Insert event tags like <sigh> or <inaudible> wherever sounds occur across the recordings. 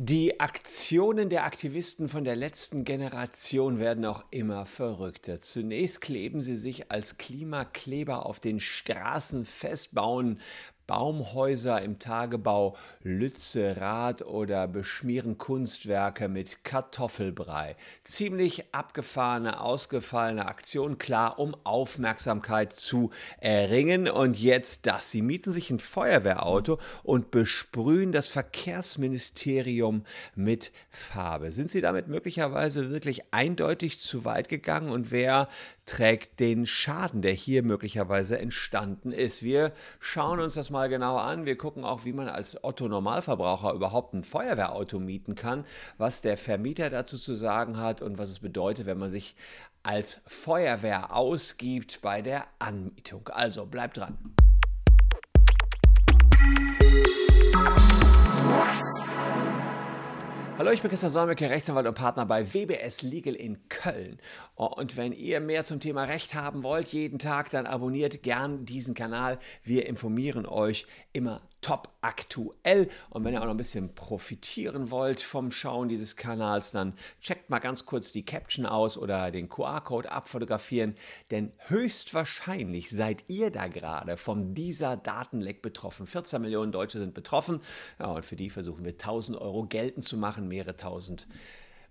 Die Aktionen der Aktivisten von der letzten Generation werden auch immer verrückter. Zunächst kleben sie sich als Klimakleber auf den Straßen fest, bauen Baumhäuser im Tagebau Lützerath oder beschmieren Kunstwerke mit Kartoffelbrei. Ziemlich abgefahrene, ausgefallene Aktion, klar, um Aufmerksamkeit zu erringen. Und jetzt das. Sie mieten sich ein Feuerwehrauto und besprühen das Verkehrsministerium mit Farbe. Sind Sie damit möglicherweise wirklich eindeutig zu weit gegangen? Und wer trägt den Schaden, der hier möglicherweise entstanden ist? Wir schauen uns das mal genauer an. Wir gucken auch, wie man als Otto Normalverbraucher überhaupt ein Feuerwehrauto mieten kann, was der Vermieter dazu zu sagen hat und was es bedeutet, wenn man sich als Feuerwehr ausgibt bei der Anmietung. Also bleibt dran. Hallo, ich bin Christian Solmecke, Rechtsanwalt und Partner bei WBS Legal in Köln. Und wenn ihr mehr zum Thema Recht haben wollt, jeden Tag, dann abonniert gern diesen Kanal. Wir informieren euch immer top aktuell. Und wenn ihr auch noch ein bisschen profitieren wollt vom Schauen dieses Kanals, dann checkt mal ganz kurz die Caption aus oder den QR-Code abfotografieren, denn höchstwahrscheinlich seid ihr da gerade von dieser Datenleck betroffen. 14 Millionen Deutsche sind betroffen. Ja, und für die versuchen wir 1000 Euro geltend zu machen, mehrere tausend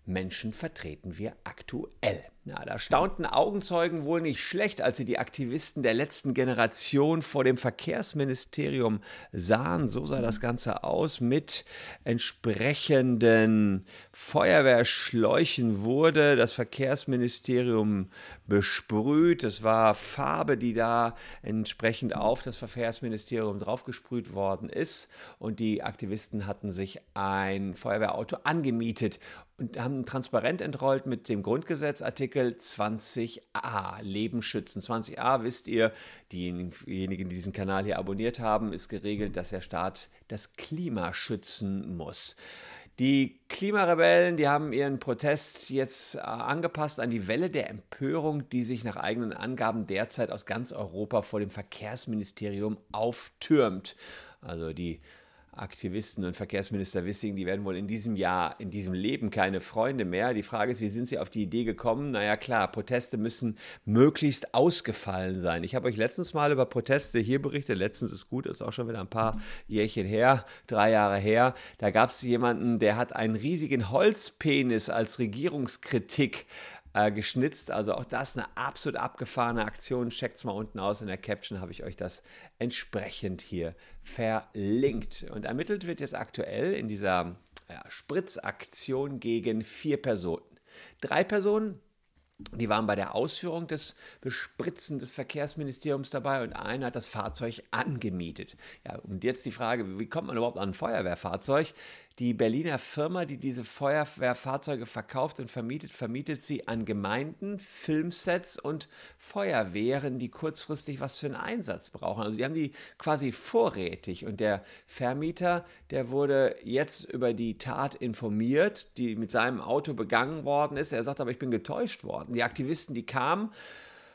Menschen vertreten wir aktuell. Na, da staunten Augenzeugen wohl nicht schlecht, als sie die Aktivisten der letzten Generation vor dem Verkehrsministerium sahen. So sah das Ganze aus. Mit entsprechenden Feuerwehrschläuchen wurde das Verkehrsministerium besprüht. Es war Farbe, die da entsprechend auf das Verkehrsministerium draufgesprüht worden ist. Und die Aktivisten hatten sich ein Feuerwehrauto angemietet und haben transparent entrollt mit dem Grundgesetzartikel Artikel 20a, Leben schützen. 20a, wisst ihr, diejenigen, die diesen Kanal hier abonniert haben, ist geregelt, dass der Staat das Klima schützen muss. Die Klimarebellen, die haben ihren Protest jetzt äh, angepasst an die Welle der Empörung, die sich nach eigenen Angaben derzeit aus ganz Europa vor dem Verkehrsministerium auftürmt. Also die Aktivisten und Verkehrsminister Wissing, die werden wohl in diesem Jahr, in diesem Leben keine Freunde mehr. Die Frage ist, wie sind sie auf die Idee gekommen? Naja, klar, Proteste müssen möglichst ausgefallen sein. Ich habe euch letztens mal über Proteste hier berichtet. Letztens ist gut, ist auch schon wieder ein paar Jährchen her, drei Jahre her. Da gab es jemanden, der hat einen riesigen Holzpenis als Regierungskritik äh, geschnitzt. Also auch das eine absolut abgefahrene Aktion. Checkt es mal unten aus. In der Caption habe ich euch das entsprechend hier verlinkt. Und ermittelt wird jetzt aktuell in dieser ja, Spritzaktion gegen vier Personen. Drei Personen die waren bei der Ausführung des Bespritzen des Verkehrsministeriums dabei und einer hat das Fahrzeug angemietet. Ja, und jetzt die Frage, wie kommt man überhaupt an ein Feuerwehrfahrzeug? Die Berliner Firma, die diese Feuerwehrfahrzeuge verkauft und vermietet, vermietet sie an Gemeinden, Filmsets und Feuerwehren, die kurzfristig was für einen Einsatz brauchen. Also die haben die quasi vorrätig. Und der Vermieter, der wurde jetzt über die Tat informiert, die mit seinem Auto begangen worden ist. Er sagt aber, ich bin getäuscht worden. Die Aktivisten, die kamen,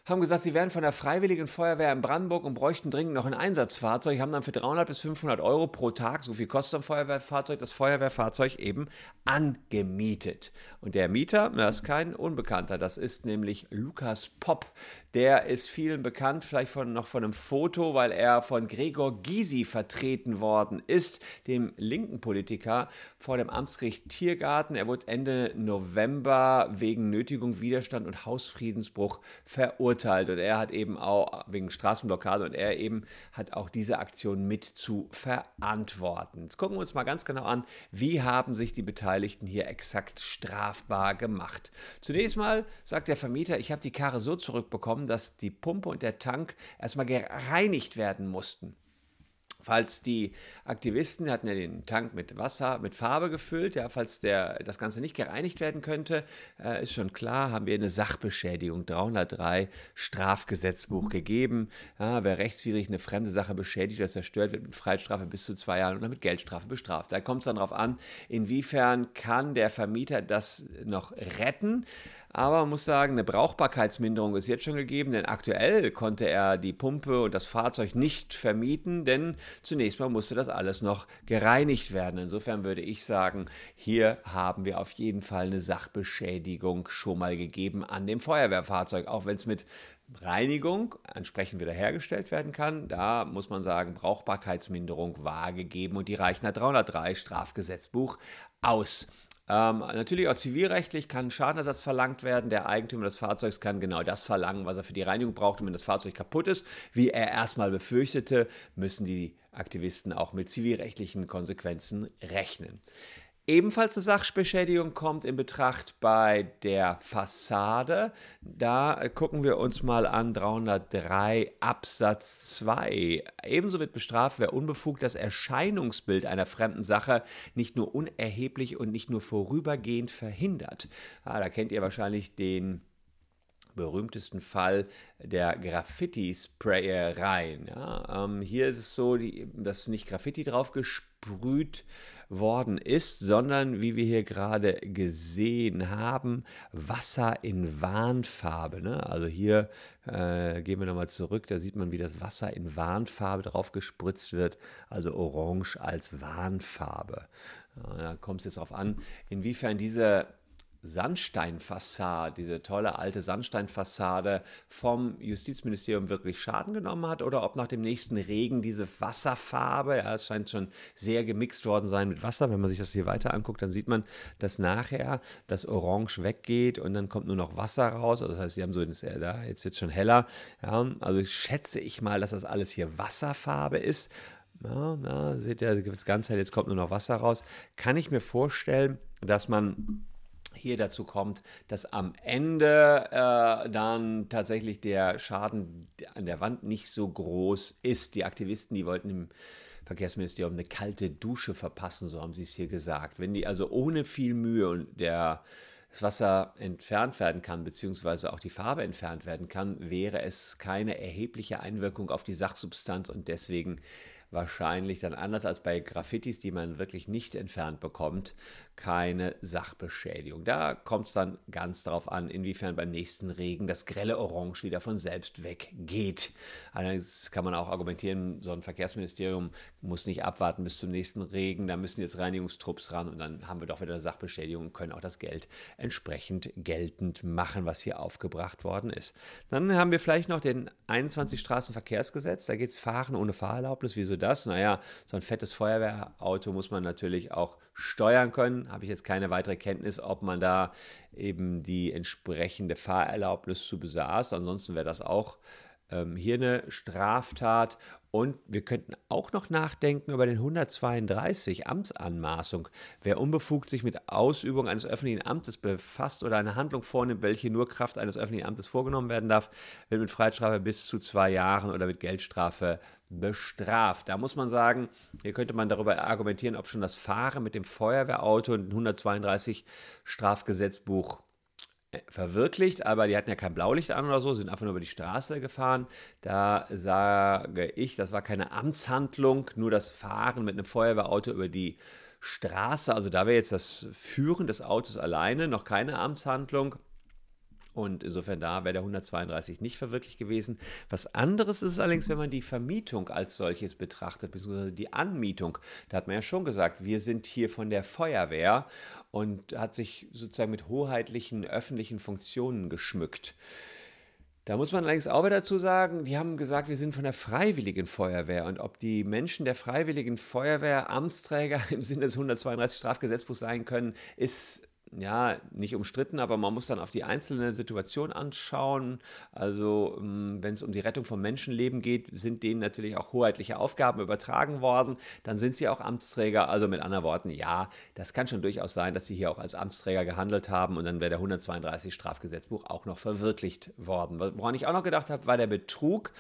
haben gesagt, sie wären von der Freiwilligen Feuerwehr in Brandenburg und bräuchten dringend noch ein Einsatzfahrzeug, haben dann für 300 bis 500 Euro pro Tag, so viel kostet ein Feuerwehrfahrzeug, das Feuerwehrfahrzeug eben angemietet. Und der Mieter, das ist kein Unbekannter, das ist nämlich Lukas Popp. Der ist vielen bekannt, vielleicht von, noch von einem Foto, weil er von Gregor Gysi vertreten worden ist, dem linken Politiker, vor dem Amtsgericht Tiergarten. Er wurde Ende November wegen Nötigung, Widerstand und Hausfriedensbruch verurteilt. Und er hat eben auch wegen Straßenblockade und er eben hat auch diese Aktion mit zu verantworten. Jetzt gucken wir uns mal ganz genau an, wie haben sich die Beteiligten hier exakt strafbar gemacht. Zunächst mal sagt der Vermieter, ich habe die Karre so zurückbekommen, dass die Pumpe und der Tank erstmal gereinigt werden mussten. Falls die Aktivisten hatten ja den Tank mit Wasser, mit Farbe gefüllt, ja, falls der, das Ganze nicht gereinigt werden könnte, äh, ist schon klar, haben wir eine Sachbeschädigung 303 Strafgesetzbuch gegeben. Ja, wer rechtswidrig eine fremde Sache beschädigt oder zerstört, wird mit Freiheitsstrafe bis zu zwei Jahren oder mit Geldstrafe bestraft. Da kommt es dann darauf an, inwiefern kann der Vermieter das noch retten. Aber man muss sagen, eine Brauchbarkeitsminderung ist jetzt schon gegeben, denn aktuell konnte er die Pumpe und das Fahrzeug nicht vermieten, denn zunächst mal musste das alles noch gereinigt werden. Insofern würde ich sagen, hier haben wir auf jeden Fall eine Sachbeschädigung schon mal gegeben an dem Feuerwehrfahrzeug, auch wenn es mit Reinigung entsprechend wiederhergestellt werden kann. Da muss man sagen, Brauchbarkeitsminderung war gegeben und die reicht nach 303 Strafgesetzbuch aus. Ähm, natürlich auch zivilrechtlich kann Schadenersatz verlangt werden. Der Eigentümer des Fahrzeugs kann genau das verlangen, was er für die Reinigung braucht. Und wenn das Fahrzeug kaputt ist, wie er erstmal befürchtete, müssen die Aktivisten auch mit zivilrechtlichen Konsequenzen rechnen. Ebenfalls eine Sachbeschädigung kommt in Betracht bei der Fassade. Da gucken wir uns mal an 303 Absatz 2. Ebenso wird bestraft, wer unbefugt das Erscheinungsbild einer fremden Sache nicht nur unerheblich und nicht nur vorübergehend verhindert. Ah, da kennt ihr wahrscheinlich den berühmtesten Fall der Graffiti-Sprayereien. Ja, ähm, hier ist es so, die, dass nicht Graffiti drauf gesprüht worden ist, sondern wie wir hier gerade gesehen haben, Wasser in Warnfarbe. Ne? Also hier äh, gehen wir nochmal zurück, da sieht man, wie das Wasser in Warnfarbe drauf gespritzt wird, also orange als Warnfarbe. Da kommt es jetzt darauf an, inwiefern diese Sandsteinfassade, diese tolle alte Sandsteinfassade vom Justizministerium wirklich Schaden genommen hat oder ob nach dem nächsten Regen diese Wasserfarbe, ja, es scheint schon sehr gemixt worden sein mit Wasser. Wenn man sich das hier weiter anguckt, dann sieht man, dass nachher das Orange weggeht und dann kommt nur noch Wasser raus. Also das heißt, sie haben so, da, jetzt wird es schon heller. Ja, also schätze ich mal, dass das alles hier Wasserfarbe ist. Ja, na, seht ihr, das Ganze, jetzt kommt nur noch Wasser raus. Kann ich mir vorstellen, dass man hier dazu kommt, dass am Ende äh, dann tatsächlich der Schaden an der Wand nicht so groß ist. Die Aktivisten, die wollten im Verkehrsministerium eine kalte Dusche verpassen, so haben sie es hier gesagt. Wenn die also ohne viel Mühe und der das Wasser entfernt werden kann, beziehungsweise auch die Farbe entfernt werden kann, wäre es keine erhebliche Einwirkung auf die Sachsubstanz und deswegen wahrscheinlich dann anders als bei Graffitis, die man wirklich nicht entfernt bekommt, keine Sachbeschädigung. Da kommt es dann ganz darauf an, inwiefern beim nächsten Regen das grelle Orange wieder von selbst weggeht. Allerdings kann man auch argumentieren, so ein Verkehrsministerium muss nicht abwarten bis zum nächsten Regen, da müssen jetzt Reinigungstrupps ran und dann haben wir doch wieder eine Sachbeschädigung und können auch das Geld entsprechend geltend machen, was hier aufgebracht worden ist. Dann haben wir vielleicht noch den 21 Straßenverkehrsgesetz, da geht es Fahren ohne Fahrerlaubnis. Wieso das? Naja, so ein fettes Feuerwehrauto muss man natürlich auch steuern können. Habe ich jetzt keine weitere Kenntnis, ob man da eben die entsprechende Fahrerlaubnis zu besaß. Ansonsten wäre das auch ähm, hier eine Straftat. Und wir könnten auch noch nachdenken über den 132 Amtsanmaßung. Wer unbefugt sich mit Ausübung eines öffentlichen Amtes befasst oder eine Handlung vornimmt, welche nur Kraft eines öffentlichen Amtes vorgenommen werden darf, wird mit Freiheitsstrafe bis zu zwei Jahren oder mit Geldstrafe bestraft. Da muss man sagen, hier könnte man darüber argumentieren, ob schon das Fahren mit dem Feuerwehrauto in 132 Strafgesetzbuch verwirklicht, aber die hatten ja kein Blaulicht an oder so, sind einfach nur über die Straße gefahren. Da sage ich, das war keine Amtshandlung, nur das Fahren mit einem Feuerwehrauto über die Straße. Also da wäre jetzt das Führen des Autos alleine noch keine Amtshandlung. Und insofern da wäre der 132 nicht verwirklicht gewesen. Was anderes ist allerdings, wenn man die Vermietung als solches betrachtet, beziehungsweise die Anmietung. Da hat man ja schon gesagt, wir sind hier von der Feuerwehr und hat sich sozusagen mit hoheitlichen öffentlichen Funktionen geschmückt. Da muss man allerdings auch wieder dazu sagen, die haben gesagt, wir sind von der Freiwilligen Feuerwehr und ob die Menschen der Freiwilligen Feuerwehr Amtsträger <laughs> im Sinne des 132 Strafgesetzbuchs sein können, ist ja, nicht umstritten, aber man muss dann auf die einzelne Situation anschauen. Also, ähm, wenn es um die Rettung von Menschenleben geht, sind denen natürlich auch hoheitliche Aufgaben übertragen worden. Dann sind sie auch Amtsträger. Also mit anderen Worten, ja, das kann schon durchaus sein, dass sie hier auch als Amtsträger gehandelt haben und dann wäre der 132 Strafgesetzbuch auch noch verwirklicht worden. Woran ich auch noch gedacht habe, war der Betrug.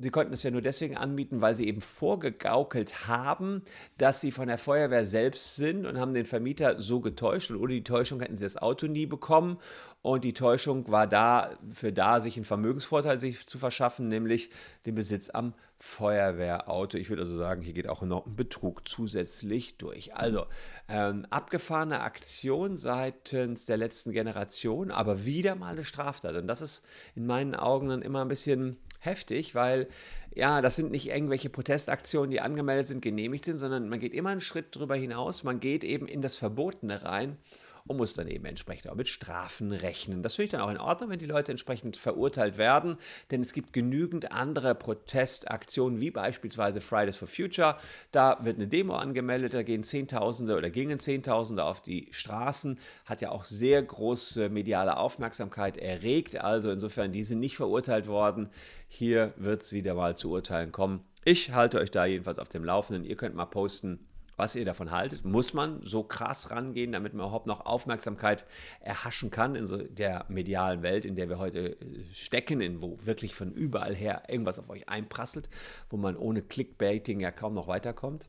Sie konnten es ja nur deswegen anbieten, weil sie eben vorgegaukelt haben, dass sie von der Feuerwehr selbst sind und haben den Vermieter so getäuscht. Und ohne die Täuschung hätten sie das Auto nie bekommen. Und die Täuschung war da für da, sich einen Vermögensvorteil sich zu verschaffen, nämlich den Besitz am Feuerwehrauto. Ich würde also sagen, hier geht auch noch ein Betrug zusätzlich durch. Also ähm, abgefahrene Aktion seitens der letzten Generation, aber wieder mal eine Straftat. Und das ist in meinen Augen dann immer ein bisschen heftig, weil ja, das sind nicht irgendwelche Protestaktionen, die angemeldet sind, genehmigt sind, sondern man geht immer einen Schritt darüber hinaus. Man geht eben in das Verbotene rein und muss dann eben entsprechend auch mit Strafen rechnen. Das finde ich dann auch in Ordnung, wenn die Leute entsprechend verurteilt werden, denn es gibt genügend andere Protestaktionen, wie beispielsweise Fridays for Future. Da wird eine Demo angemeldet, da gehen Zehntausende oder gingen Zehntausende auf die Straßen, hat ja auch sehr große mediale Aufmerksamkeit erregt. Also insofern, die sind nicht verurteilt worden. Hier wird es wieder mal zu Urteilen kommen. Ich halte euch da jedenfalls auf dem Laufenden. Ihr könnt mal posten, was ihr davon haltet. Muss man so krass rangehen, damit man überhaupt noch Aufmerksamkeit erhaschen kann in so der medialen Welt, in der wir heute äh, stecken, in wo wirklich von überall her irgendwas auf euch einprasselt, wo man ohne Clickbaiting ja kaum noch weiterkommt?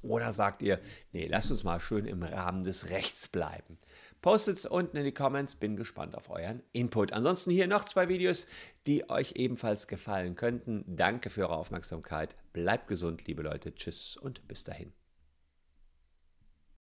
Oder sagt ihr, nee, lasst uns mal schön im Rahmen des Rechts bleiben? Postet es unten in die Comments, bin gespannt auf euren Input. Ansonsten hier noch zwei Videos, die euch ebenfalls gefallen könnten. Danke für eure Aufmerksamkeit. Bleibt gesund, liebe Leute. Tschüss und bis dahin.